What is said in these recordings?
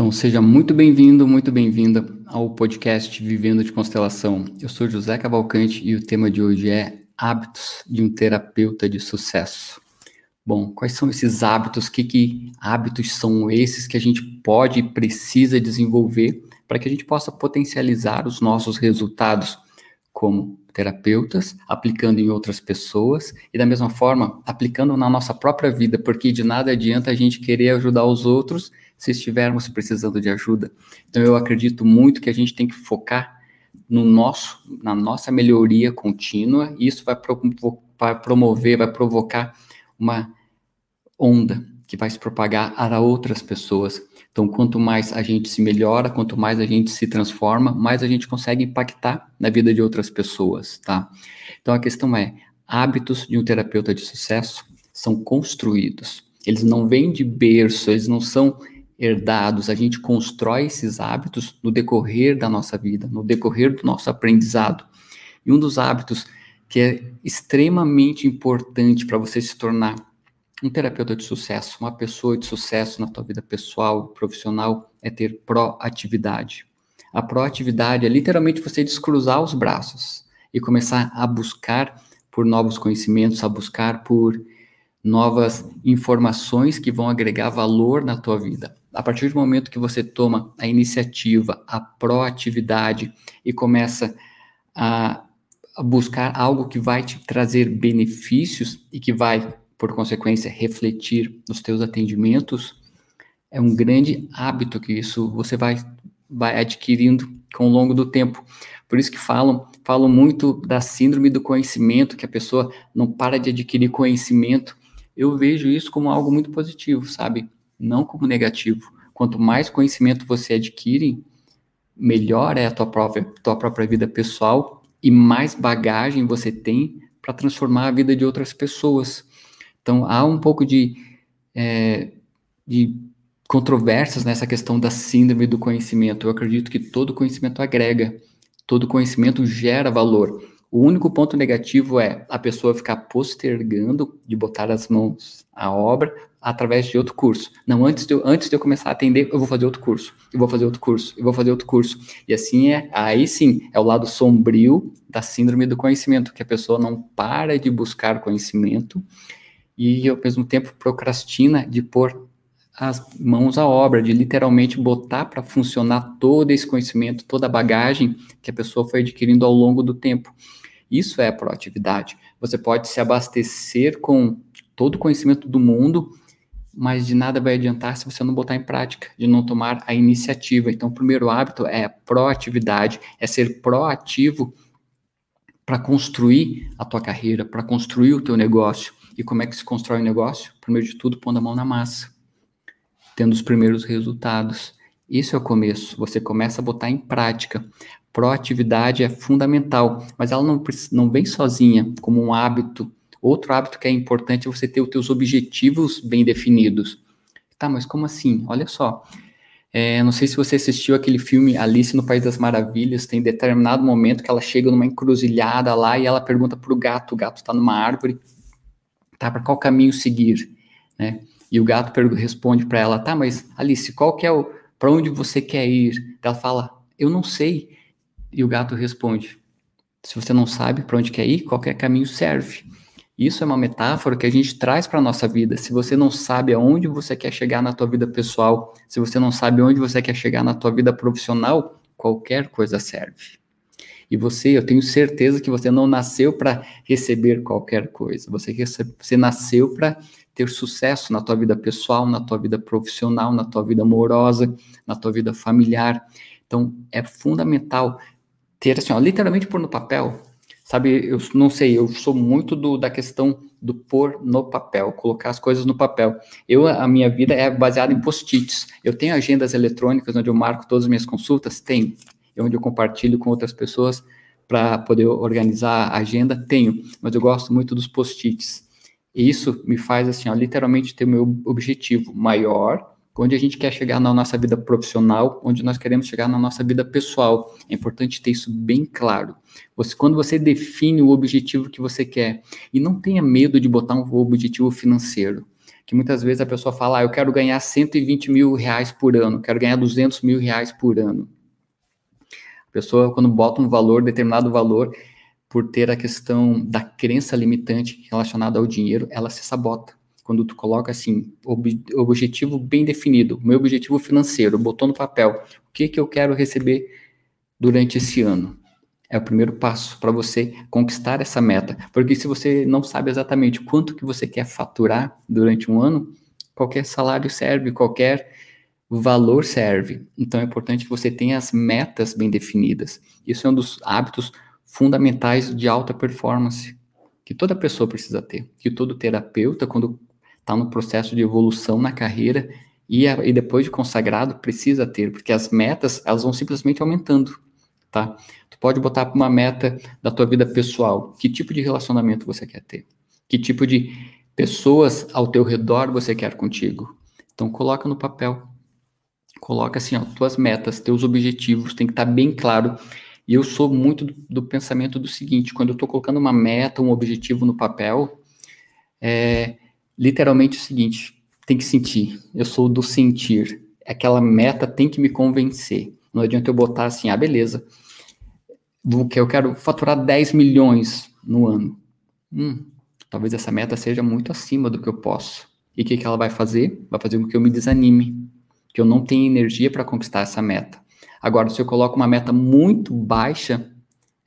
Então, seja muito bem-vindo, muito bem-vinda ao podcast Vivendo de Constelação. Eu sou José Cavalcante e o tema de hoje é Hábitos de um Terapeuta de Sucesso. Bom, quais são esses hábitos? Que, que hábitos são esses que a gente pode e precisa desenvolver para que a gente possa potencializar os nossos resultados como terapeutas, aplicando em outras pessoas e da mesma forma aplicando na nossa própria vida, porque de nada adianta a gente querer ajudar os outros se estivermos precisando de ajuda. Então eu acredito muito que a gente tem que focar no nosso, na nossa melhoria contínua, e isso vai, pro, vai promover, vai provocar uma onda que vai se propagar a outras pessoas. Então, quanto mais a gente se melhora, quanto mais a gente se transforma, mais a gente consegue impactar na vida de outras pessoas, tá? Então, a questão é: hábitos de um terapeuta de sucesso são construídos. Eles não vêm de berço, eles não são herdados, a gente constrói esses hábitos no decorrer da nossa vida, no decorrer do nosso aprendizado. E um dos hábitos que é extremamente importante para você se tornar um terapeuta de sucesso, uma pessoa de sucesso na tua vida pessoal, profissional, é ter proatividade. A proatividade é literalmente você descruzar os braços e começar a buscar por novos conhecimentos, a buscar por novas informações que vão agregar valor na tua vida. A partir do momento que você toma a iniciativa, a proatividade e começa a, buscar algo que vai te trazer benefícios e que vai, por consequência, refletir nos teus atendimentos, é um grande hábito que isso você vai, vai adquirindo com o longo do tempo. Por isso que falam, falam muito da síndrome do conhecimento, que a pessoa não para de adquirir conhecimento eu vejo isso como algo muito positivo, sabe? Não como negativo. Quanto mais conhecimento você adquire, melhor é a tua própria, tua própria vida pessoal e mais bagagem você tem para transformar a vida de outras pessoas. Então, há um pouco de, é, de controvérsias nessa questão da síndrome do conhecimento. Eu acredito que todo conhecimento agrega, todo conhecimento gera valor. O único ponto negativo é a pessoa ficar postergando de botar as mãos à obra através de outro curso. Não, antes de, eu, antes de eu começar a atender, eu vou fazer outro curso, eu vou fazer outro curso, eu vou fazer outro curso. E assim é, aí sim, é o lado sombrio da síndrome do conhecimento, que a pessoa não para de buscar conhecimento e ao mesmo tempo procrastina de pôr as mãos à obra, de literalmente botar para funcionar todo esse conhecimento, toda a bagagem que a pessoa foi adquirindo ao longo do tempo. Isso é proatividade. Você pode se abastecer com todo o conhecimento do mundo, mas de nada vai adiantar se você não botar em prática, de não tomar a iniciativa. Então, o primeiro hábito é proatividade, é ser proativo para construir a tua carreira, para construir o teu negócio. E como é que se constrói o negócio? Primeiro de tudo, pondo a mão na massa, tendo os primeiros resultados. Isso é o começo. Você começa a botar em prática. Proatividade é fundamental, mas ela não, não vem sozinha, como um hábito. Outro hábito que é importante é você ter os teus objetivos bem definidos. Tá, mas como assim? Olha só. É, não sei se você assistiu aquele filme Alice no País das Maravilhas. Tem determinado momento que ela chega numa encruzilhada lá e ela pergunta para o gato. O gato está numa árvore. Tá, para qual caminho seguir? Né? E o gato responde para ela: Tá, mas Alice, qual que é o. Para onde você quer ir? Ela fala: Eu não sei. E o gato responde: Se você não sabe para onde quer ir, qualquer caminho serve. Isso é uma metáfora que a gente traz para a nossa vida. Se você não sabe aonde você quer chegar na tua vida pessoal, se você não sabe onde você quer chegar na tua vida profissional, qualquer coisa serve. E você, eu tenho certeza que você não nasceu para receber qualquer coisa. Você, você nasceu para ter sucesso na tua vida pessoal, na tua vida profissional, na tua vida amorosa, na tua vida familiar. Então, é fundamental ter assim, ó, literalmente pôr no papel. Sabe, eu não sei, eu sou muito do, da questão do pôr no papel, colocar as coisas no papel. Eu, a minha vida é baseada em post-its. Eu tenho agendas eletrônicas onde eu marco todas as minhas consultas, tenho. E onde eu compartilho com outras pessoas para poder organizar a agenda, tenho. Mas eu gosto muito dos post-its. E isso me faz, assim, ó, literalmente ter meu objetivo maior onde a gente quer chegar na nossa vida profissional, onde nós queremos chegar na nossa vida pessoal. É importante ter isso bem claro. Você, quando você define o objetivo que você quer, e não tenha medo de botar um objetivo financeiro, que muitas vezes a pessoa fala, ah, eu quero ganhar 120 mil reais por ano, quero ganhar 200 mil reais por ano. A pessoa, quando bota um valor, determinado valor, por ter a questão da crença limitante relacionada ao dinheiro, ela se sabota. Quando tu coloca assim, ob objetivo bem definido, meu objetivo financeiro, botou no papel, o que que eu quero receber durante esse ano? É o primeiro passo para você conquistar essa meta. Porque se você não sabe exatamente quanto que você quer faturar durante um ano, qualquer salário serve, qualquer valor serve. Então é importante que você tenha as metas bem definidas. Isso é um dos hábitos fundamentais de alta performance que toda pessoa precisa ter, que todo terapeuta, quando está no processo de evolução na carreira e, a, e depois de consagrado, precisa ter, porque as metas elas vão simplesmente aumentando, tá? Tu pode botar uma meta da tua vida pessoal, que tipo de relacionamento você quer ter, que tipo de pessoas ao teu redor você quer contigo. Então coloca no papel, coloca assim, ó, tuas metas, teus objetivos, tem que estar tá bem claro e eu sou muito do, do pensamento do seguinte: quando eu estou colocando uma meta, um objetivo no papel, é literalmente o seguinte: tem que sentir. Eu sou do sentir. Aquela meta tem que me convencer. Não adianta eu botar assim, ah, beleza. eu quero faturar 10 milhões no ano. Hum, talvez essa meta seja muito acima do que eu posso. E o que, que ela vai fazer? Vai fazer com que eu me desanime, que eu não tenha energia para conquistar essa meta. Agora, se eu coloco uma meta muito baixa,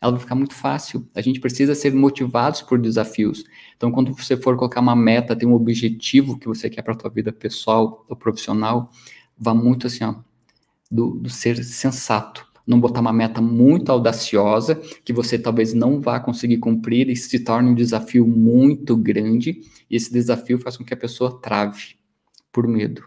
ela vai ficar muito fácil. A gente precisa ser motivados por desafios. Então, quando você for colocar uma meta, tem um objetivo que você quer para a tua vida pessoal ou profissional, vá muito assim, ó, do, do ser sensato. Não botar uma meta muito audaciosa, que você talvez não vá conseguir cumprir e se torne um desafio muito grande, e esse desafio faz com que a pessoa trave por medo,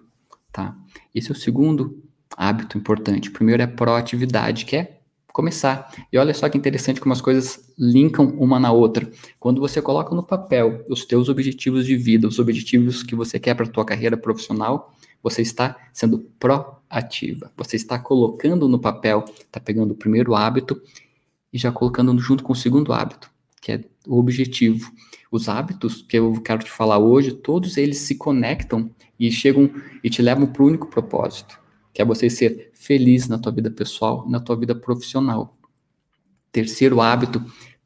tá? Esse é o segundo hábito importante. O primeiro é proatividade, que é começar. E olha só que interessante como as coisas linkam uma na outra. Quando você coloca no papel os teus objetivos de vida, os objetivos que você quer para a tua carreira profissional, você está sendo proativa. Você está colocando no papel, está pegando o primeiro hábito e já colocando junto com o segundo hábito, que é o objetivo. Os hábitos que eu quero te falar hoje, todos eles se conectam e chegam e te levam para o único propósito, que é você ser feliz na tua vida pessoal e na tua vida profissional. Terceiro hábito,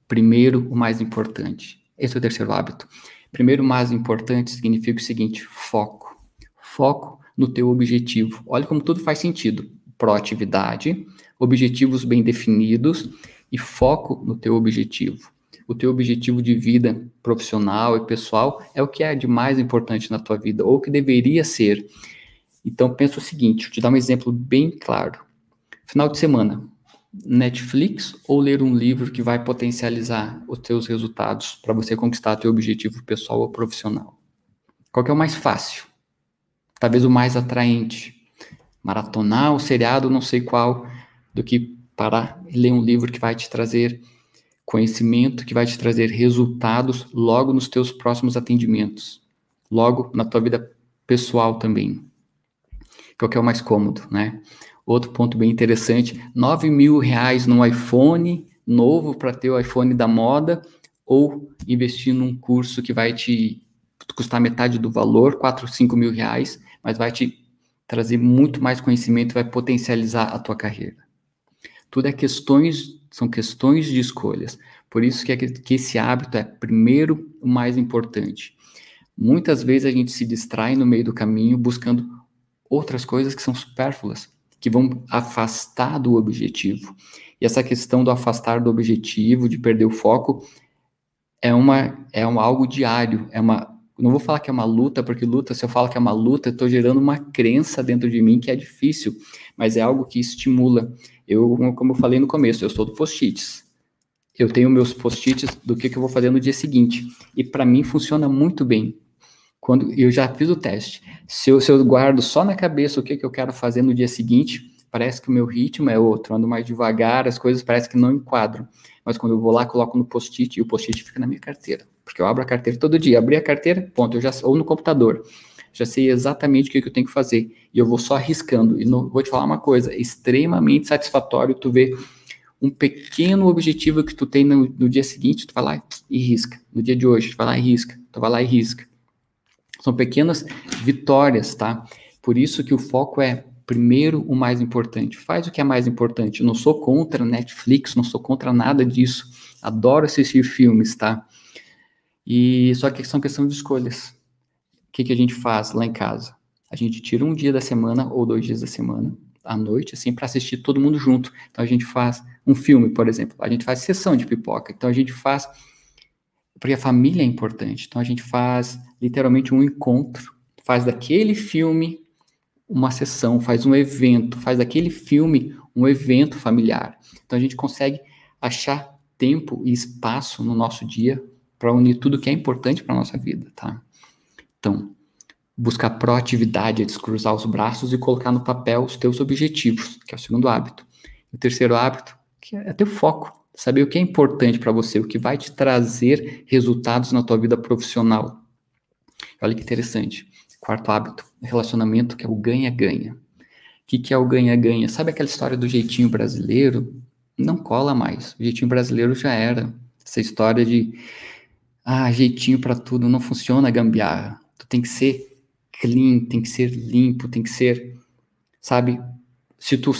primeiro o mais importante. Esse é o terceiro hábito. Primeiro o mais importante significa o seguinte, foco. Foco no teu objetivo. Olha como tudo faz sentido. Proatividade, objetivos bem definidos e foco no teu objetivo. O teu objetivo de vida profissional e pessoal é o que é de mais importante na tua vida, ou que deveria ser. Então pensa o seguinte, vou te dar um exemplo bem claro. Final de semana, Netflix ou ler um livro que vai potencializar os teus resultados para você conquistar teu objetivo pessoal ou profissional? Qual é o mais fácil? Talvez o mais atraente. Maratonar o seriado, não sei qual, do que parar e ler um livro que vai te trazer conhecimento, que vai te trazer resultados logo nos teus próximos atendimentos, logo na tua vida pessoal também qual que é o mais cômodo, né? Outro ponto bem interessante, 9 mil reais num iPhone novo para ter o iPhone da moda ou investir num curso que vai te custar metade do valor, 4, 5 mil reais, mas vai te trazer muito mais conhecimento, vai potencializar a tua carreira. Tudo é questões, são questões de escolhas. Por isso que, é que esse hábito é primeiro o mais importante. Muitas vezes a gente se distrai no meio do caminho buscando outras coisas que são supérfluas, que vão afastar do objetivo. E essa questão do afastar do objetivo, de perder o foco, é uma é uma, algo diário, é uma não vou falar que é uma luta, porque luta, se eu falo que é uma luta, eu estou gerando uma crença dentro de mim que é difícil, mas é algo que estimula. Eu, como eu falei no começo, eu sou do post-its. Eu tenho meus post-its do que, que eu vou fazer no dia seguinte. E para mim funciona muito bem. Quando eu já fiz o teste, se eu, se eu guardo só na cabeça o que, que eu quero fazer no dia seguinte, parece que o meu ritmo é outro, ando mais devagar, as coisas parecem que não enquadram. Mas quando eu vou lá, coloco no post-it e o post-it fica na minha carteira. Porque eu abro a carteira todo dia. Abri a carteira, ponto, eu já ou no computador. Já sei exatamente o que, que eu tenho que fazer. E eu vou só arriscando. E não, vou te falar uma coisa, extremamente satisfatório tu ver um pequeno objetivo que tu tem no, no dia seguinte, tu vai lá e risca. No dia de hoje, tu vai lá e risca. Tu vai lá e risca. São pequenas vitórias, tá? Por isso que o foco é primeiro o mais importante. Faz o que é mais importante. Eu não sou contra Netflix, não sou contra nada disso. Adoro assistir filmes, tá? E só que são questão de escolhas. O que, que a gente faz lá em casa? A gente tira um dia da semana ou dois dias da semana, à noite, assim, para assistir todo mundo junto. Então a gente faz um filme, por exemplo. A gente faz sessão de pipoca. Então a gente faz porque a família é importante. Então a gente faz literalmente um encontro, faz daquele filme uma sessão, faz um evento, faz daquele filme um evento familiar. Então a gente consegue achar tempo e espaço no nosso dia para unir tudo que é importante para nossa vida, tá? Então, buscar proatividade é descruzar os braços e colocar no papel os teus objetivos, que é o segundo hábito. O terceiro hábito, que é ter foco, saber o que é importante para você, o que vai te trazer resultados na tua vida profissional. Olha que interessante. Quarto hábito, relacionamento, que é o ganha-ganha. O que, que é o ganha-ganha? Sabe aquela história do jeitinho brasileiro? Não cola mais. O jeitinho brasileiro já era. Essa história de ah, jeitinho para tudo não funciona gambiarra. Tu tem que ser clean, tem que ser limpo, tem que ser, sabe, se tu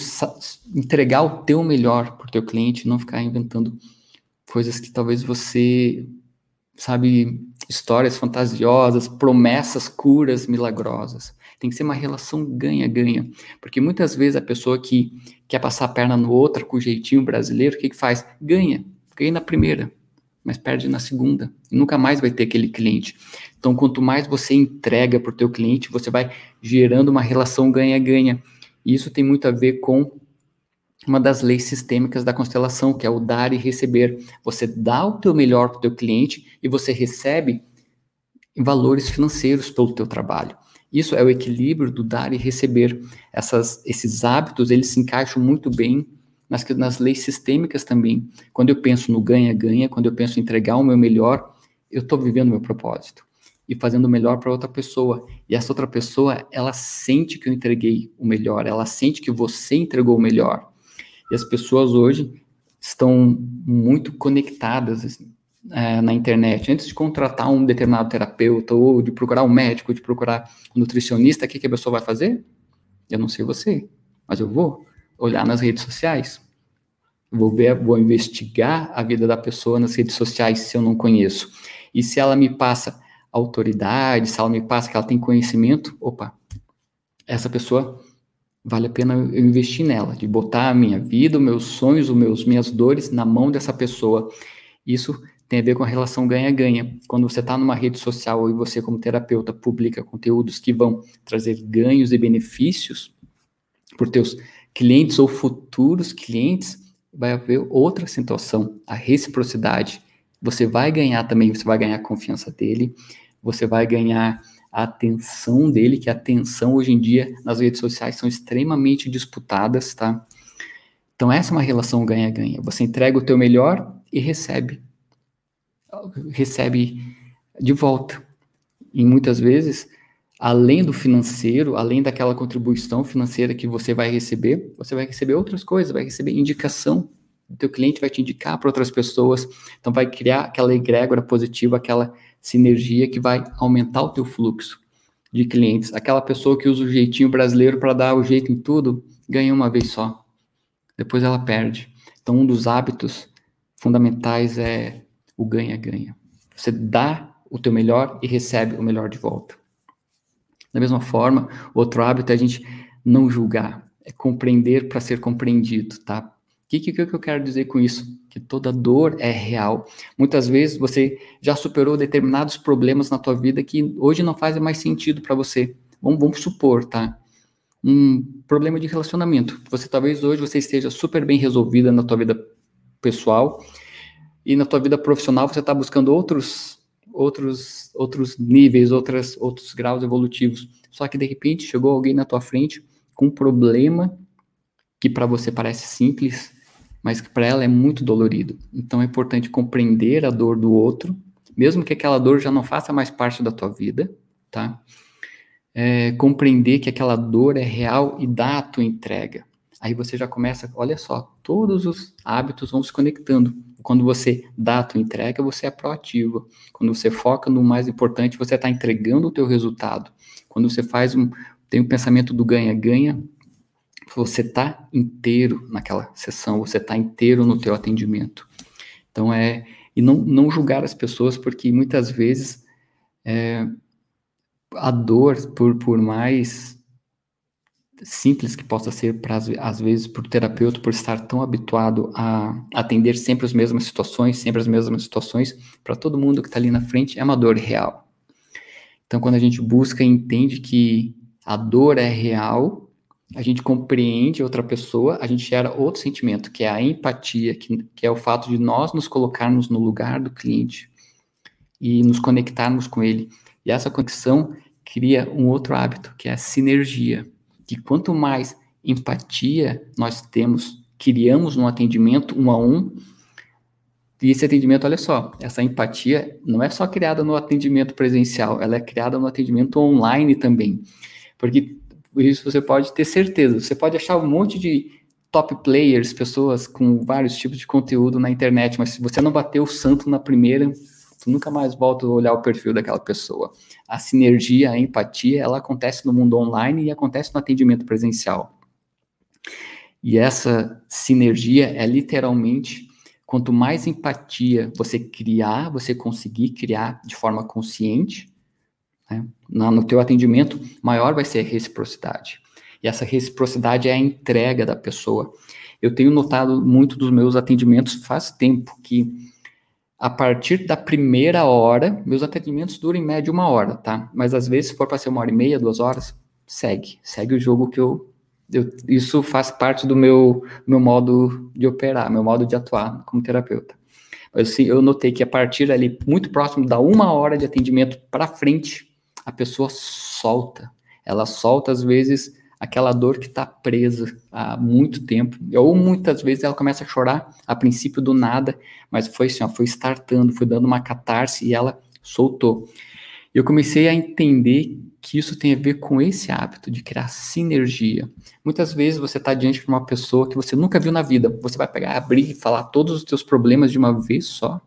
entregar o teu melhor o teu cliente, não ficar inventando coisas que talvez você, sabe, histórias fantasiosas, promessas, curas milagrosas. Tem que ser uma relação ganha-ganha, porque muitas vezes a pessoa que quer passar a perna no outra com o jeitinho brasileiro, o que que faz? Ganha, ganha na primeira, mas perde na segunda e nunca mais vai ter aquele cliente. Então, quanto mais você entrega para o teu cliente, você vai gerando uma relação ganha-ganha. E isso tem muito a ver com uma das leis sistêmicas da constelação, que é o dar e receber. Você dá o teu melhor para o teu cliente e você recebe valores financeiros pelo teu trabalho. Isso é o equilíbrio do dar e receber. Essas, esses hábitos, eles se encaixam muito bem nas, nas leis sistêmicas também. Quando eu penso no ganha-ganha, quando eu penso em entregar o meu melhor, eu estou vivendo o meu propósito e fazendo o melhor para outra pessoa. E essa outra pessoa, ela sente que eu entreguei o melhor, ela sente que você entregou o melhor. E as pessoas hoje estão muito conectadas assim, é, na internet. Antes de contratar um determinado terapeuta, ou de procurar um médico, de procurar um nutricionista, o que, que a pessoa vai fazer? Eu não sei você, mas eu vou olhar nas redes sociais. Vou ver, vou investigar a vida da pessoa nas redes sociais se eu não conheço. E se ela me passa autoridade, se ela me passa que ela tem conhecimento, opa, essa pessoa vale a pena eu investir nela, de botar a minha vida, os meus sonhos, os meus minhas dores na mão dessa pessoa. Isso tem a ver com a relação ganha-ganha. Quando você está numa rede social e você, como terapeuta, publica conteúdos que vão trazer ganhos e benefícios por teus clientes ou futuros clientes, vai haver outra situação, a reciprocidade. Você vai ganhar também, você vai ganhar a confiança dele, você vai ganhar a atenção dele, que a atenção hoje em dia nas redes sociais são extremamente disputadas, tá? Então essa é uma relação ganha-ganha. Você entrega o teu melhor e recebe recebe de volta. E muitas vezes, além do financeiro, além daquela contribuição financeira que você vai receber, você vai receber outras coisas, vai receber indicação. O teu cliente vai te indicar para outras pessoas, então vai criar aquela egrégora positiva, aquela sinergia que vai aumentar o teu fluxo de clientes. Aquela pessoa que usa o jeitinho brasileiro para dar o jeito em tudo, ganha uma vez só. Depois ela perde. Então, um dos hábitos fundamentais é o ganha-ganha. Você dá o teu melhor e recebe o melhor de volta. Da mesma forma, outro hábito é a gente não julgar, é compreender para ser compreendido, tá? O que, que, que eu quero dizer com isso? Que toda dor é real. Muitas vezes você já superou determinados problemas na tua vida que hoje não fazem mais sentido para você. Vamos, vamos supor, tá? Um problema de relacionamento. Você talvez hoje você esteja super bem resolvida na tua vida pessoal e na tua vida profissional você está buscando outros outros outros níveis, outras outros graus evolutivos. Só que de repente chegou alguém na tua frente com um problema que para você parece simples, mas que para ela é muito dolorido. Então é importante compreender a dor do outro, mesmo que aquela dor já não faça mais parte da tua vida, tá? É, compreender que aquela dor é real e dar a tua entrega. aí você já começa, olha só, todos os hábitos vão se conectando. Quando você dá a tua entrega, você é proativo. Quando você foca no mais importante, você está entregando o teu resultado. Quando você faz um, tem um pensamento do ganha-ganha, você está inteiro naquela sessão, você está inteiro no teu atendimento. Então é e não, não julgar as pessoas porque muitas vezes é, a dor por, por mais simples que possa ser para às vezes para o terapeuta por estar tão habituado a atender sempre as mesmas situações, sempre as mesmas situações para todo mundo que está ali na frente é uma dor real. Então quando a gente busca e entende que a dor é real, a gente compreende outra pessoa, a gente gera outro sentimento, que é a empatia, que, que é o fato de nós nos colocarmos no lugar do cliente e nos conectarmos com ele. E essa conexão cria um outro hábito, que é a sinergia. Que quanto mais empatia nós temos, criamos no atendimento um a um, e esse atendimento, olha só, essa empatia não é só criada no atendimento presencial, ela é criada no atendimento online também. Porque isso você pode ter certeza. Você pode achar um monte de top players, pessoas com vários tipos de conteúdo na internet, mas se você não bater o santo na primeira, você nunca mais volta a olhar o perfil daquela pessoa. A sinergia, a empatia, ela acontece no mundo online e acontece no atendimento presencial. E essa sinergia é literalmente quanto mais empatia você criar, você conseguir criar de forma consciente, né? No teu atendimento, maior vai ser a reciprocidade. E essa reciprocidade é a entrega da pessoa. Eu tenho notado muito dos meus atendimentos faz tempo que a partir da primeira hora, meus atendimentos duram em média uma hora, tá? Mas às vezes, se for para ser uma hora e meia, duas horas, segue. Segue o jogo que eu. eu isso faz parte do meu, meu modo de operar, meu modo de atuar como terapeuta. Mas assim, eu notei que a partir ali, muito próximo da uma hora de atendimento para frente, a pessoa solta. Ela solta, às vezes, aquela dor que está presa há muito tempo. Ou muitas vezes ela começa a chorar a princípio do nada, mas foi assim, ó, foi startando, foi dando uma catarse e ela soltou. Eu comecei a entender que isso tem a ver com esse hábito de criar sinergia. Muitas vezes você está diante de uma pessoa que você nunca viu na vida. Você vai pegar, abrir e falar todos os teus problemas de uma vez só?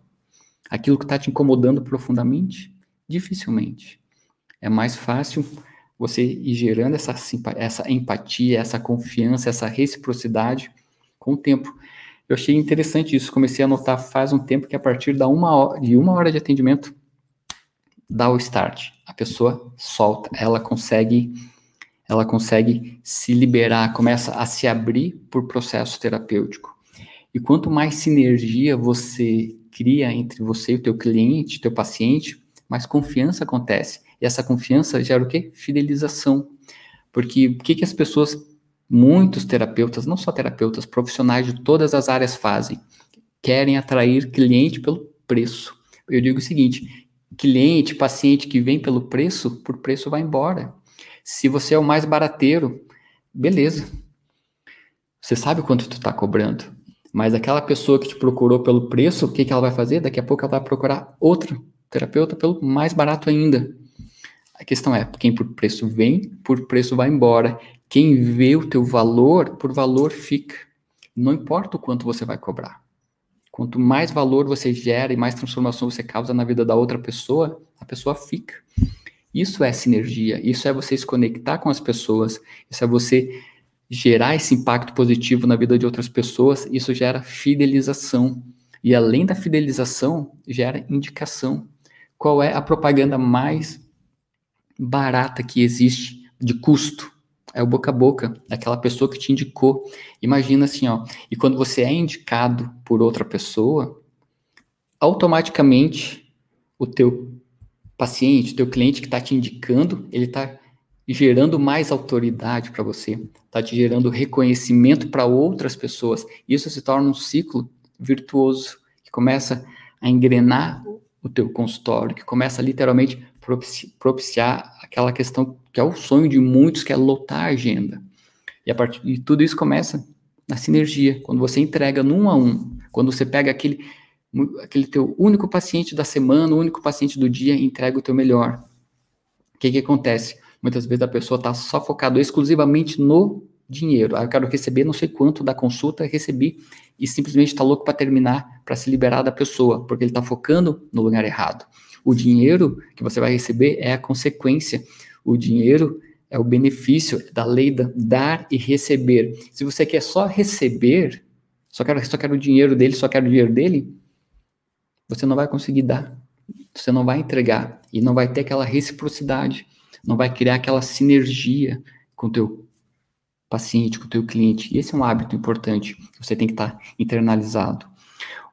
Aquilo que está te incomodando profundamente? Dificilmente é mais fácil você ir gerando essa, essa empatia, essa confiança, essa reciprocidade com o tempo. Eu achei interessante isso, comecei a notar faz um tempo que a partir da uma hora, de uma hora de atendimento, dá o start. A pessoa solta, ela consegue, ela consegue se liberar, começa a se abrir por processo terapêutico. E quanto mais sinergia você cria entre você e o teu cliente, teu paciente, mais confiança acontece. E essa confiança gera o quê? Fidelização. Porque o que, que as pessoas, muitos terapeutas, não só terapeutas, profissionais de todas as áreas fazem? Querem atrair cliente pelo preço. Eu digo o seguinte: cliente, paciente que vem pelo preço, por preço vai embora. Se você é o mais barateiro, beleza. Você sabe quanto tu está cobrando. Mas aquela pessoa que te procurou pelo preço, o que, que ela vai fazer? Daqui a pouco ela vai procurar outro terapeuta pelo mais barato ainda. A questão é, quem por preço vem, por preço vai embora. Quem vê o teu valor, por valor fica. Não importa o quanto você vai cobrar. Quanto mais valor você gera e mais transformação você causa na vida da outra pessoa, a pessoa fica. Isso é sinergia, isso é você se conectar com as pessoas, isso é você gerar esse impacto positivo na vida de outras pessoas, isso gera fidelização. E além da fidelização, gera indicação. Qual é a propaganda mais barata que existe de custo. É o boca a boca, aquela pessoa que te indicou. Imagina assim, ó. E quando você é indicado por outra pessoa, automaticamente o teu paciente, o teu cliente que está te indicando, ele está gerando mais autoridade para você, está te gerando reconhecimento para outras pessoas. Isso se torna um ciclo virtuoso que começa a engrenar o teu consultório, que começa literalmente propiciar aquela questão que é o sonho de muitos, que é lotar a agenda. E a partir de tudo isso começa na sinergia, quando você entrega num a um, quando você pega aquele aquele teu único paciente da semana, o único paciente do dia, entrega o teu melhor. O que que acontece? Muitas vezes a pessoa está só focada exclusivamente no dinheiro. Ah, eu quero receber não sei quanto da consulta, recebi e simplesmente está louco para terminar, para se liberar da pessoa, porque ele está focando no lugar errado. O dinheiro que você vai receber é a consequência. O dinheiro é o benefício da lei da dar e receber. Se você quer só receber, só quero, só quero o dinheiro dele, só quero o dinheiro dele, você não vai conseguir dar. Você não vai entregar e não vai ter aquela reciprocidade, não vai criar aquela sinergia com o teu paciente, com o teu cliente. E esse é um hábito importante você tem que estar internalizado.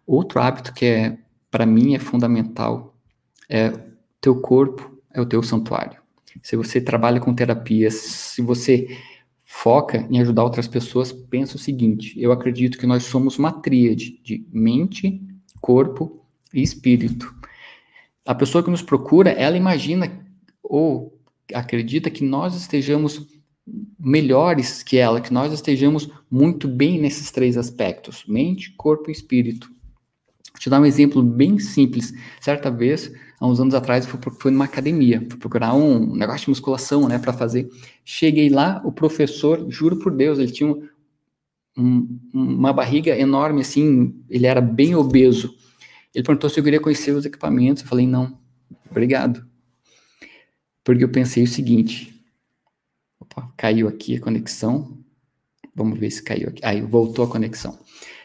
Outro hábito que é para mim é fundamental é teu corpo é o teu santuário. Se você trabalha com terapias, se você foca em ajudar outras pessoas, pensa o seguinte: eu acredito que nós somos uma tríade de mente, corpo e espírito. A pessoa que nos procura, ela imagina ou acredita que nós estejamos melhores que ela, que nós estejamos muito bem nesses três aspectos: mente, corpo e espírito. Vou te dar um exemplo bem simples. Certa vez, há uns anos atrás, eu fui, numa academia, fui procurar um negócio de musculação, né, para fazer. Cheguei lá, o professor, juro por Deus, ele tinha um, um, uma barriga enorme, assim, ele era bem obeso. Ele perguntou se eu queria conhecer os equipamentos. Eu falei, não, obrigado. Porque eu pensei o seguinte: opa, caiu aqui a conexão. Vamos ver se caiu aqui. Aí, voltou a conexão.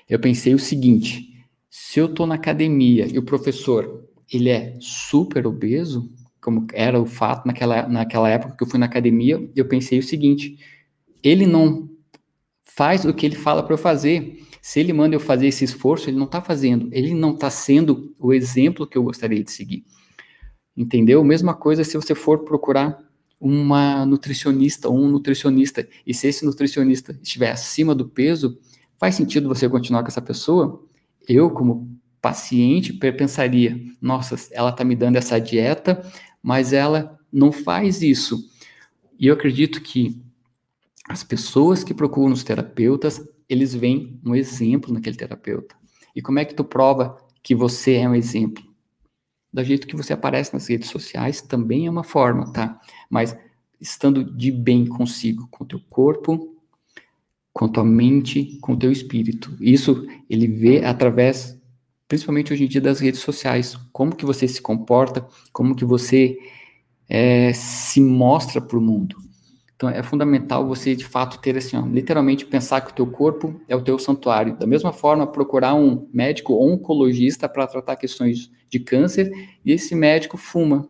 Eu pensei o seguinte: se eu estou na academia e o professor ele é super obeso, como era o fato naquela, naquela época que eu fui na academia, eu pensei o seguinte: ele não faz o que ele fala para eu fazer. Se ele manda eu fazer esse esforço, ele não está fazendo. Ele não está sendo o exemplo que eu gostaria de seguir. Entendeu? Mesma coisa se você for procurar uma nutricionista ou um nutricionista, e se esse nutricionista estiver acima do peso, faz sentido você continuar com essa pessoa? Eu, como paciente, pensaria: nossa, ela está me dando essa dieta, mas ela não faz isso. E eu acredito que as pessoas que procuram os terapeutas, eles veem um exemplo naquele terapeuta. E como é que tu prova que você é um exemplo? Do jeito que você aparece nas redes sociais também é uma forma, tá? Mas estando de bem consigo, com o teu corpo, com tua mente, com o teu espírito. Isso ele vê através, principalmente hoje em dia, das redes sociais. Como que você se comporta, como que você é, se mostra para o mundo. Então é fundamental você de fato ter assim, ó, literalmente pensar que o teu corpo é o teu santuário. Da mesma forma, procurar um médico oncologista para tratar questões de câncer e esse médico fuma.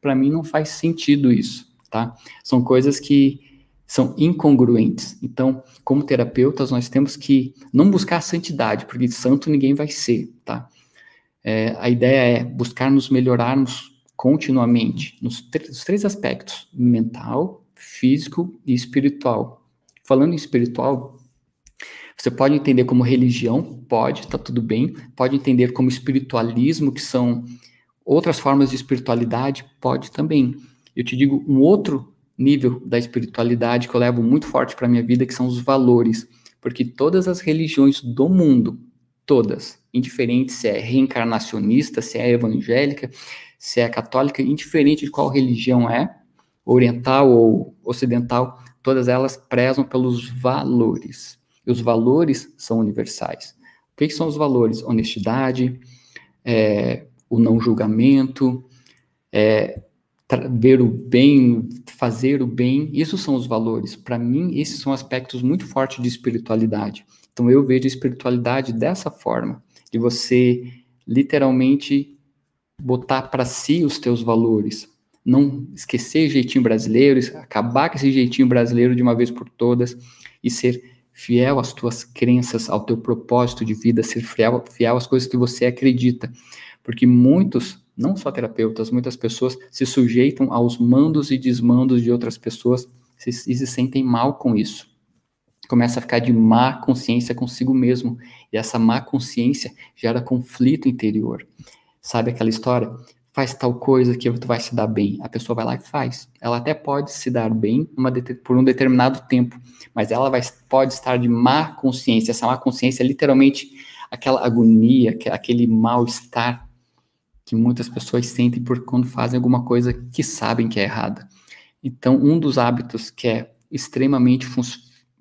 Para mim não faz sentido isso, tá? São coisas que são incongruentes. Então, como terapeutas, nós temos que não buscar a santidade, porque santo ninguém vai ser, tá? É, a ideia é buscar nos melhorarmos continuamente nos, três aspectos: mental, físico e espiritual. Falando em espiritual, você pode entender como religião, pode, tá tudo bem. Pode entender como espiritualismo, que são outras formas de espiritualidade, pode também. Eu te digo um outro nível da espiritualidade que eu levo muito forte para minha vida, que são os valores, porque todas as religiões do mundo, todas, indiferente se é reencarnacionista, se é evangélica, se é católica, indiferente de qual religião é, oriental ou ocidental, todas elas prezam pelos valores. E os valores são universais. O que, que são os valores? Honestidade, é, o não julgamento, é, ver o bem, fazer o bem, isso são os valores. Para mim, esses são aspectos muito fortes de espiritualidade. Então, eu vejo espiritualidade dessa forma, de você literalmente botar para si os teus valores, não esquecer jeitinho brasileiro, acabar com esse jeitinho brasileiro de uma vez por todas e ser fiel às tuas crenças, ao teu propósito de vida, ser fiel, fiel às coisas que você acredita. Porque muitos, não só terapeutas, muitas pessoas se sujeitam aos mandos e desmandos de outras pessoas e se sentem mal com isso. Começa a ficar de má consciência consigo mesmo. E essa má consciência gera conflito interior. Sabe aquela história? faz tal coisa que tu vai se dar bem. A pessoa vai lá e faz. Ela até pode se dar bem por um determinado tempo, mas ela vai, pode estar de má consciência. Essa má consciência é literalmente aquela agonia, aquele mal-estar que muitas pessoas sentem por quando fazem alguma coisa que sabem que é errada. Então, um dos hábitos que é extremamente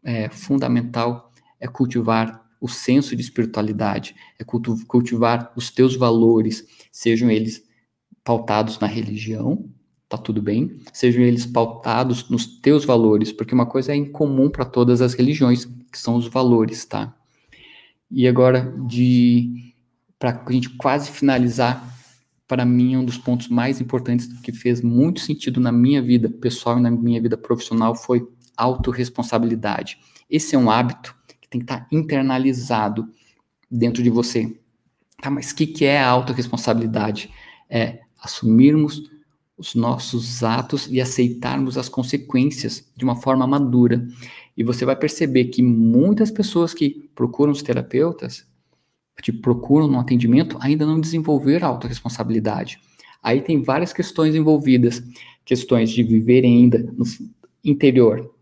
é, fundamental é cultivar o senso de espiritualidade, é cultivar os teus valores, sejam eles pautados na religião, tá tudo bem, sejam eles pautados nos teus valores, porque uma coisa é incomum para todas as religiões, que são os valores, tá? E agora de para a gente quase finalizar, para mim um dos pontos mais importantes que fez muito sentido na minha vida pessoal e na minha vida profissional foi autorresponsabilidade. Esse é um hábito que tem que estar tá internalizado dentro de você. Tá, mas o que, que é a autorresponsabilidade? É assumirmos os nossos atos e aceitarmos as consequências de uma forma madura. E você vai perceber que muitas pessoas que procuram os terapeutas, que procuram no atendimento, ainda não desenvolveram a autorresponsabilidade. Aí tem várias questões envolvidas, questões de viver ainda no interior,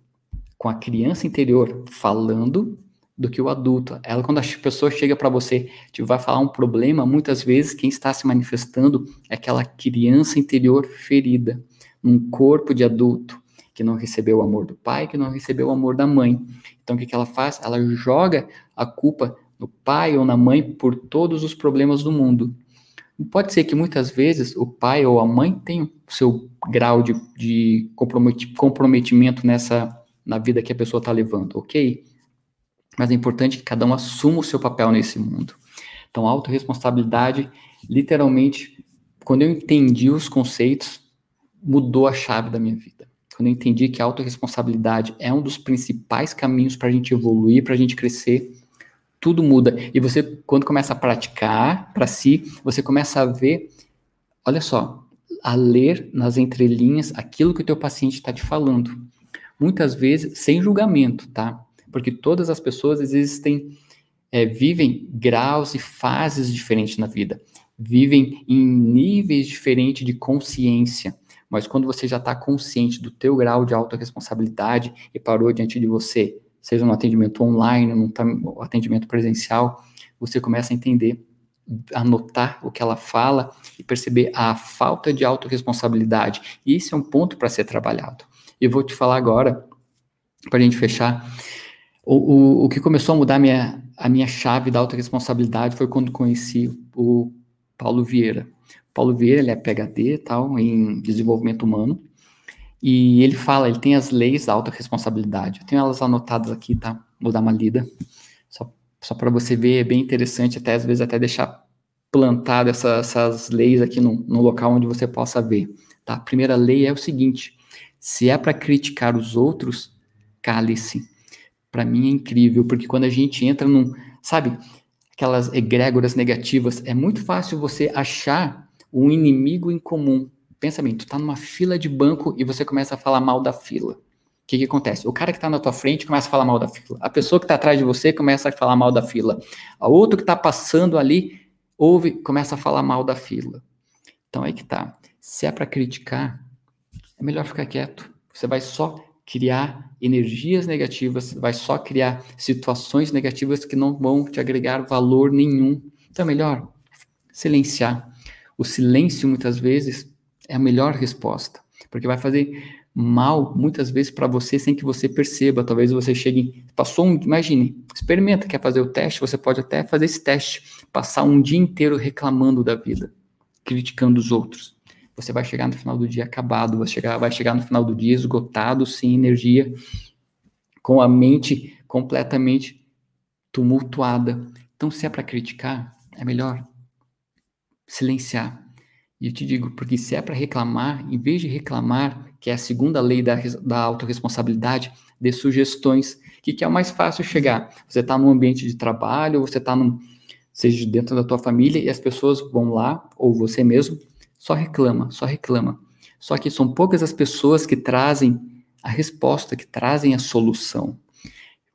com a criança interior falando do que o adulto. Ela, quando a pessoa chega para você e vai falar um problema, muitas vezes quem está se manifestando é aquela criança interior ferida, num corpo de adulto, que não recebeu o amor do pai, que não recebeu o amor da mãe. Então, o que, que ela faz? Ela joga a culpa no pai ou na mãe por todos os problemas do mundo. Pode ser que muitas vezes o pai ou a mãe tenham seu grau de, de comprometimento nessa na vida que a pessoa está levando, ok? Mas é importante que cada um assuma o seu papel nesse mundo. Então, autorresponsabilidade, literalmente, quando eu entendi os conceitos, mudou a chave da minha vida. Quando eu entendi que a autorresponsabilidade é um dos principais caminhos para a gente evoluir, para a gente crescer, tudo muda. E você, quando começa a praticar para si, você começa a ver, olha só, a ler nas entrelinhas aquilo que o teu paciente está te falando. Muitas vezes sem julgamento, tá? porque todas as pessoas existem, é, vivem graus e fases diferentes na vida, vivem em níveis diferentes de consciência. Mas quando você já está consciente do teu grau de autorresponsabilidade e parou diante de você, seja no atendimento online, no atendimento presencial, você começa a entender, a notar o que ela fala e perceber a falta de autorresponsabilidade. E esse é um ponto para ser trabalhado. E vou te falar agora, para a gente fechar, o, o, o que começou a mudar a minha, a minha chave da autorresponsabilidade foi quando conheci o Paulo Vieira. Paulo Vieira, ele é PhD tal, em desenvolvimento humano, e ele fala, ele tem as leis da autorresponsabilidade. Eu tenho elas anotadas aqui, tá? Vou dar uma lida, só, só para você ver, é bem interessante, até às vezes até deixar plantado essa, essas leis aqui no, no local onde você possa ver. Tá? A primeira lei é o seguinte: se é para criticar os outros, cale-se para mim é incrível, porque quando a gente entra num, sabe, aquelas egrégoras negativas, é muito fácil você achar um inimigo em comum. Pensa bem, tu tá numa fila de banco e você começa a falar mal da fila. O que, que acontece? O cara que está na tua frente começa a falar mal da fila. A pessoa que está atrás de você começa a falar mal da fila. A outro que está passando ali ouve, começa a falar mal da fila. Então aí que tá. Se é para criticar, é melhor ficar quieto. Você vai só criar energias negativas, vai só criar situações negativas que não vão te agregar valor nenhum. Então é melhor silenciar. O silêncio muitas vezes é a melhor resposta, porque vai fazer mal muitas vezes para você sem que você perceba. Talvez você chegue, passou um, imagine, experimenta, quer fazer o teste, você pode até fazer esse teste, passar um dia inteiro reclamando da vida, criticando os outros você vai chegar no final do dia acabado, vai chegar, vai chegar no final do dia esgotado, sem energia, com a mente completamente tumultuada. Então, se é para criticar, é melhor silenciar. E eu te digo, porque se é para reclamar, em vez de reclamar, que é a segunda lei da, da autorresponsabilidade, dê sugestões. Que, que é o mais fácil chegar? Você está num ambiente de trabalho, você está seja dentro da tua família, e as pessoas vão lá, ou você mesmo, só reclama, só reclama. Só que são poucas as pessoas que trazem a resposta, que trazem a solução.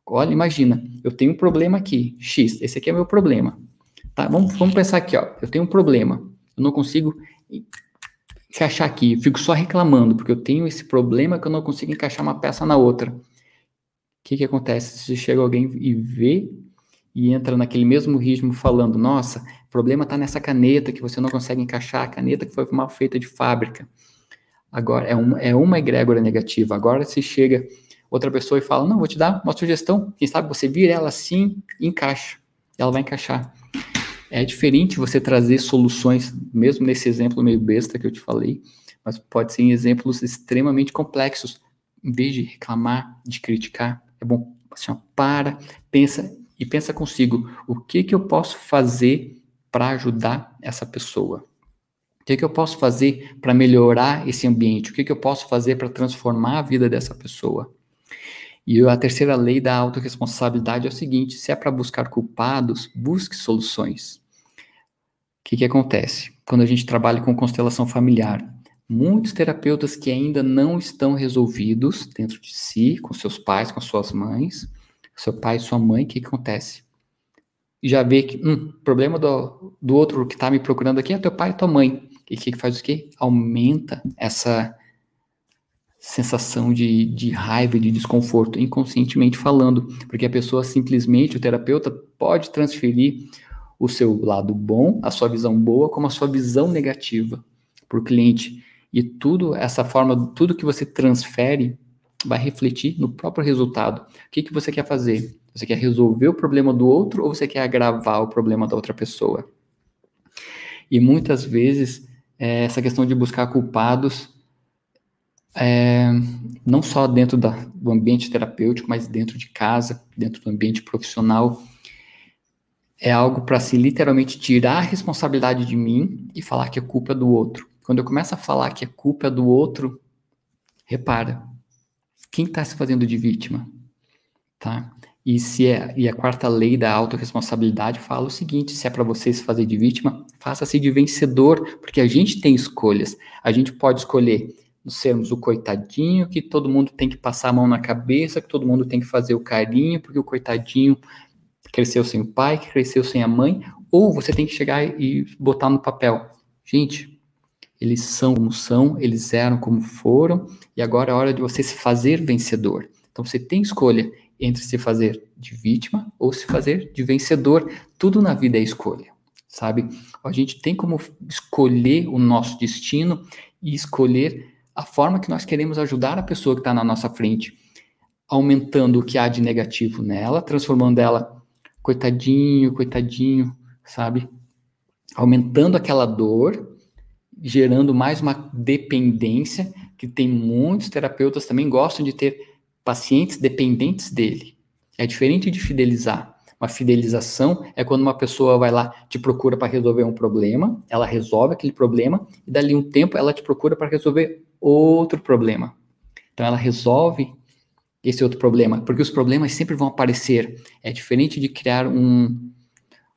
Olha, imagina, eu tenho um problema aqui, X, esse aqui é meu problema. Tá? Vamos, vamos pensar aqui, ó, eu tenho um problema, eu não consigo encaixar aqui, eu fico só reclamando, porque eu tenho esse problema que eu não consigo encaixar uma peça na outra. O que, que acontece? Se chega alguém e vê e entra naquele mesmo ritmo falando, nossa, o problema está nessa caneta que você não consegue encaixar, a caneta que foi mal feita de fábrica. Agora, é uma, é uma egrégora negativa. Agora, se chega outra pessoa e fala: Não, vou te dar uma sugestão. Quem sabe você vira ela assim e encaixa. Ela vai encaixar. É diferente você trazer soluções, mesmo nesse exemplo meio besta que eu te falei, mas pode ser em exemplos extremamente complexos. Em vez de reclamar, de criticar, é bom assim, ó, para, pensa e pensa consigo, o que que eu posso fazer para ajudar essa pessoa? O que que eu posso fazer para melhorar esse ambiente? O que que eu posso fazer para transformar a vida dessa pessoa? E a terceira lei da autorresponsabilidade é o seguinte: se é para buscar culpados, busque soluções. O que, que acontece? Quando a gente trabalha com constelação familiar, muitos terapeutas que ainda não estão resolvidos dentro de si, com seus pais, com suas mães, seu pai sua mãe, o que, que acontece? Já vê que, hum, problema do, do outro que está me procurando aqui é teu pai e tua mãe. E o que, que faz o quê? Aumenta essa sensação de, de raiva de desconforto, inconscientemente falando, porque a pessoa simplesmente, o terapeuta, pode transferir o seu lado bom, a sua visão boa, como a sua visão negativa para o cliente. E tudo, essa forma, tudo que você transfere vai refletir no próprio resultado. O que, que você quer fazer? Você quer resolver o problema do outro ou você quer agravar o problema da outra pessoa? E muitas vezes, é, essa questão de buscar culpados é, não só dentro da, do ambiente terapêutico, mas dentro de casa, dentro do ambiente profissional, é algo para se literalmente tirar a responsabilidade de mim e falar que é culpa do outro. Quando eu começo a falar que é culpa do outro, repara, quem está se fazendo de vítima, tá? E se é, e a quarta lei da autorresponsabilidade fala o seguinte: se é para você se fazer de vítima, faça-se de vencedor, porque a gente tem escolhas. A gente pode escolher sermos o coitadinho, que todo mundo tem que passar a mão na cabeça, que todo mundo tem que fazer o carinho, porque o coitadinho cresceu sem o pai, que cresceu sem a mãe, ou você tem que chegar e botar no papel. Gente, eles são como são, eles eram como foram, e agora é hora de você se fazer vencedor. Então você tem escolha entre se fazer de vítima ou se fazer de vencedor. Tudo na vida é escolha, sabe? A gente tem como escolher o nosso destino e escolher a forma que nós queremos ajudar a pessoa que está na nossa frente, aumentando o que há de negativo nela, transformando ela coitadinho, coitadinho, sabe? Aumentando aquela dor, gerando mais uma dependência, que tem muitos terapeutas também gostam de ter pacientes dependentes dele. É diferente de fidelizar. Uma fidelização é quando uma pessoa vai lá, te procura para resolver um problema, ela resolve aquele problema, e dali um tempo ela te procura para resolver outro problema. Então ela resolve esse outro problema, porque os problemas sempre vão aparecer. É diferente de criar um,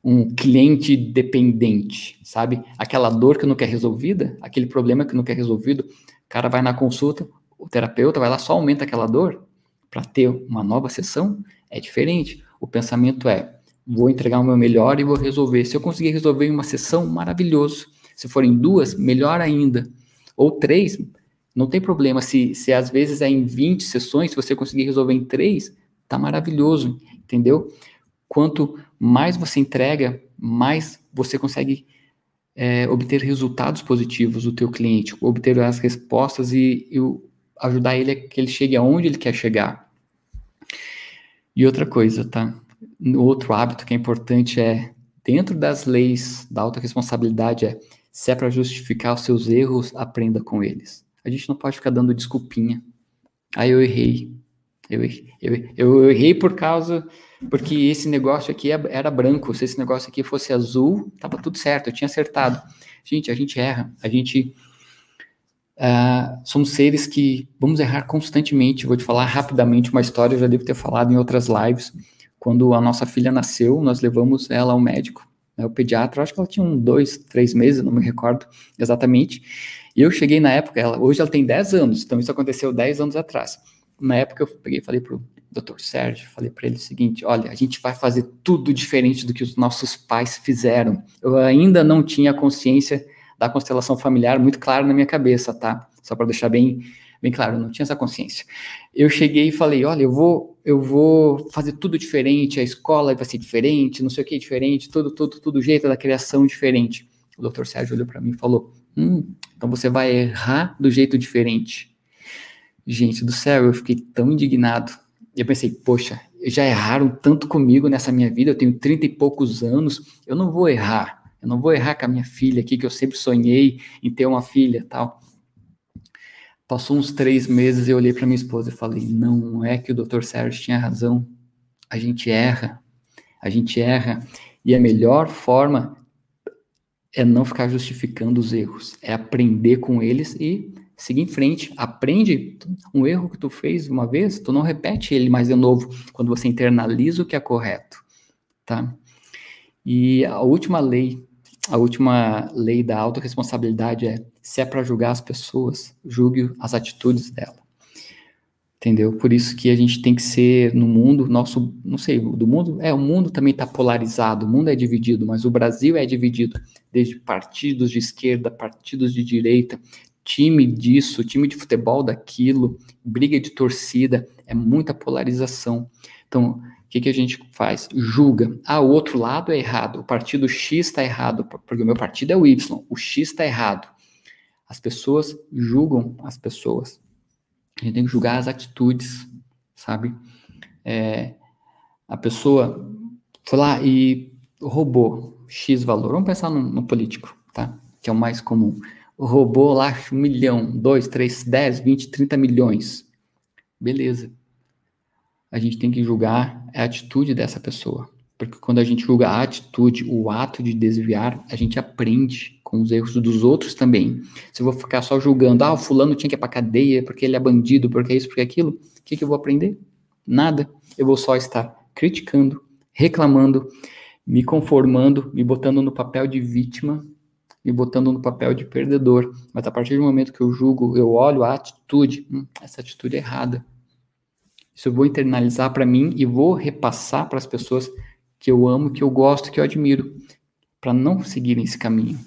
um cliente dependente, sabe? Aquela dor que não quer resolvida, aquele problema que não quer resolvido, o cara vai na consulta, o terapeuta vai lá só aumenta aquela dor para ter uma nova sessão, é diferente. O pensamento é: vou entregar o meu melhor e vou resolver. Se eu conseguir resolver em uma sessão, maravilhoso. Se forem duas, melhor ainda. Ou três, não tem problema se, se às vezes é em 20 sessões, se você conseguir resolver em 3, tá maravilhoso, entendeu? Quanto mais você entrega, mais você consegue é, obter resultados positivos do teu cliente, obter as respostas e, e ajudar ele a que ele chegue aonde ele quer chegar. E outra coisa, tá? Outro hábito que é importante é, dentro das leis da alta responsabilidade, é se é para justificar os seus erros, aprenda com eles. A gente não pode ficar dando desculpinha. Aí eu errei. Eu, eu, eu errei por causa. Porque esse negócio aqui é, era branco. Se esse negócio aqui fosse azul, tava tudo certo. Eu tinha acertado. Gente, a gente erra. A gente. Uh, somos seres que vamos errar constantemente. Vou te falar rapidamente uma história, eu já devo ter falado em outras lives. Quando a nossa filha nasceu, nós levamos ela ao médico, né, o pediatra, acho que ela tinha um, dois, três meses, não me recordo exatamente. E eu cheguei na época, ela, hoje ela tem 10 anos, então isso aconteceu 10 anos atrás. Na época eu peguei e falei pro Dr. Sérgio, falei para ele o seguinte: olha, a gente vai fazer tudo diferente do que os nossos pais fizeram. Eu ainda não tinha consciência da constelação familiar muito claro na minha cabeça, tá? Só para deixar bem, bem claro, eu não tinha essa consciência. Eu cheguei e falei: olha, eu vou, eu vou fazer tudo diferente, a escola vai ser diferente, não sei o que diferente, tudo, tudo, tudo jeito da criação diferente. O Dr. Sérgio olhou para mim e falou: hum, então você vai errar do jeito diferente. Gente do céu, eu fiquei tão indignado. Eu pensei, poxa, já erraram tanto comigo nessa minha vida, eu tenho trinta e poucos anos, eu não vou errar. Eu não vou errar com a minha filha aqui, que eu sempre sonhei em ter uma filha tal. Passou uns três meses, eu olhei para minha esposa e falei: não é que o Dr. Sérgio tinha razão. A gente erra, a gente erra, e a melhor forma é não ficar justificando os erros, é aprender com eles e seguir em frente. Aprende um erro que tu fez uma vez, tu não repete ele mais de novo, quando você internaliza o que é correto, tá? E a última lei, a última lei da autorresponsabilidade é, se é para julgar as pessoas, julgue as atitudes dela. Entendeu? Por isso que a gente tem que ser no mundo, nosso, não sei, do mundo, é, o mundo também está polarizado, o mundo é dividido, mas o Brasil é dividido desde partidos de esquerda, partidos de direita, time disso, time de futebol daquilo, briga de torcida, é muita polarização. Então, o que, que a gente faz? Julga. Ah, o outro lado é errado, o partido X está errado, porque o meu partido é o Y, o X está errado. As pessoas julgam as pessoas. A gente tem que julgar as atitudes, sabe? É, a pessoa foi lá e roubou X valor. Vamos pensar no, no político, tá? Que é o mais comum. Roubou lá um milhão, dois, três, dez, vinte, trinta milhões. Beleza. A gente tem que julgar a atitude dessa pessoa. Porque quando a gente julga a atitude, o ato de desviar, a gente aprende com os erros dos outros também. Se eu vou ficar só julgando, ah, o fulano tinha que ir pra cadeia porque ele é bandido, porque é isso, porque é aquilo, o que, que eu vou aprender? Nada. Eu vou só estar criticando, reclamando, me conformando, me botando no papel de vítima, me botando no papel de perdedor. Mas a partir do momento que eu julgo, eu olho a atitude, hum, essa atitude é errada. Isso eu vou internalizar para mim e vou repassar para as pessoas que eu amo, que eu gosto, que eu admiro, para não seguirem esse caminho.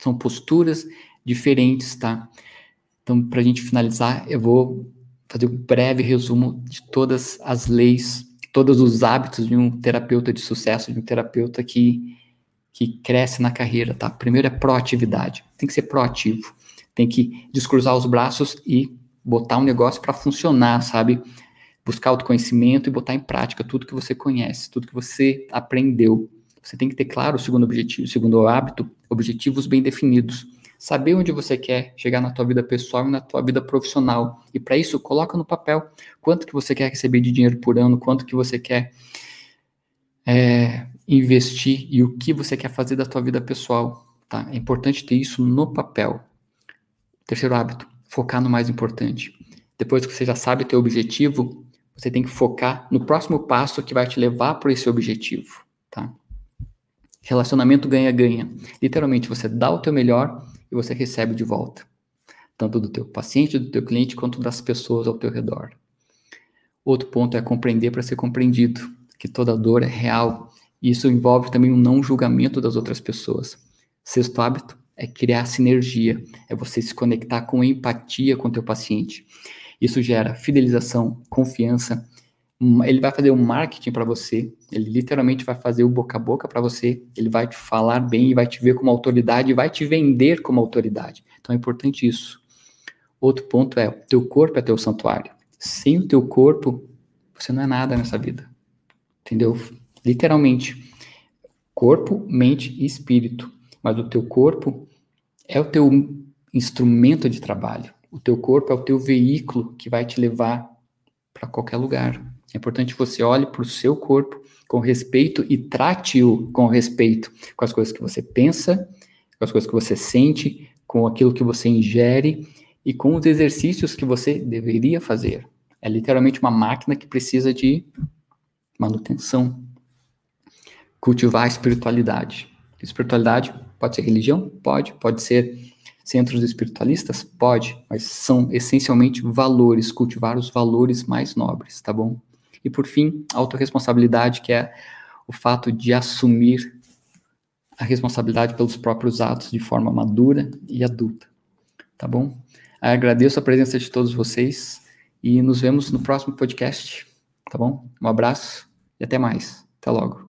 São posturas diferentes, tá? Então, para a gente finalizar, eu vou fazer um breve resumo de todas as leis, todos os hábitos de um terapeuta de sucesso, de um terapeuta que, que cresce na carreira, tá? Primeiro é proatividade. Tem que ser proativo. Tem que descruzar os braços e botar um negócio para funcionar, sabe? Buscar autoconhecimento e botar em prática tudo que você conhece, tudo que você aprendeu. Você tem que ter claro o segundo objetivo, o segundo hábito, objetivos bem definidos. Saber onde você quer chegar na tua vida pessoal e na tua vida profissional. E para isso, coloca no papel quanto que você quer receber de dinheiro por ano, quanto que você quer é, investir e o que você quer fazer da tua vida pessoal. Tá? É importante ter isso no papel. Terceiro hábito, focar no mais importante. Depois que você já sabe teu objetivo, você tem que focar no próximo passo que vai te levar para esse objetivo, tá? Relacionamento ganha-ganha. Literalmente, você dá o teu melhor e você recebe de volta. Tanto do teu paciente, do teu cliente, quanto das pessoas ao teu redor. Outro ponto é compreender para ser compreendido, que toda dor é real. Isso envolve também um não julgamento das outras pessoas. Sexto hábito é criar sinergia, é você se conectar com empatia com o teu paciente. Isso gera fidelização, confiança, ele vai fazer o um marketing para você, ele literalmente vai fazer o boca a boca para você, ele vai te falar bem e vai te ver como autoridade vai te vender como autoridade. Então é importante isso. Outro ponto é, o teu corpo é teu santuário. Sem o teu corpo, você não é nada nessa vida. Entendeu? Literalmente. Corpo, mente e espírito. Mas o teu corpo é o teu instrumento de trabalho. O teu corpo é o teu veículo que vai te levar para qualquer lugar. É importante que você olhe para o seu corpo com respeito e trate-o com respeito, com as coisas que você pensa, com as coisas que você sente, com aquilo que você ingere e com os exercícios que você deveria fazer. É literalmente uma máquina que precisa de manutenção. Cultivar a espiritualidade. Espiritualidade pode ser religião? Pode. Pode ser centros espiritualistas? Pode. Mas são essencialmente valores, cultivar os valores mais nobres, tá bom? E por fim, a autorresponsabilidade, que é o fato de assumir a responsabilidade pelos próprios atos de forma madura e adulta. Tá bom? agradeço a presença de todos vocês e nos vemos no próximo podcast. Tá bom? Um abraço e até mais. Até logo.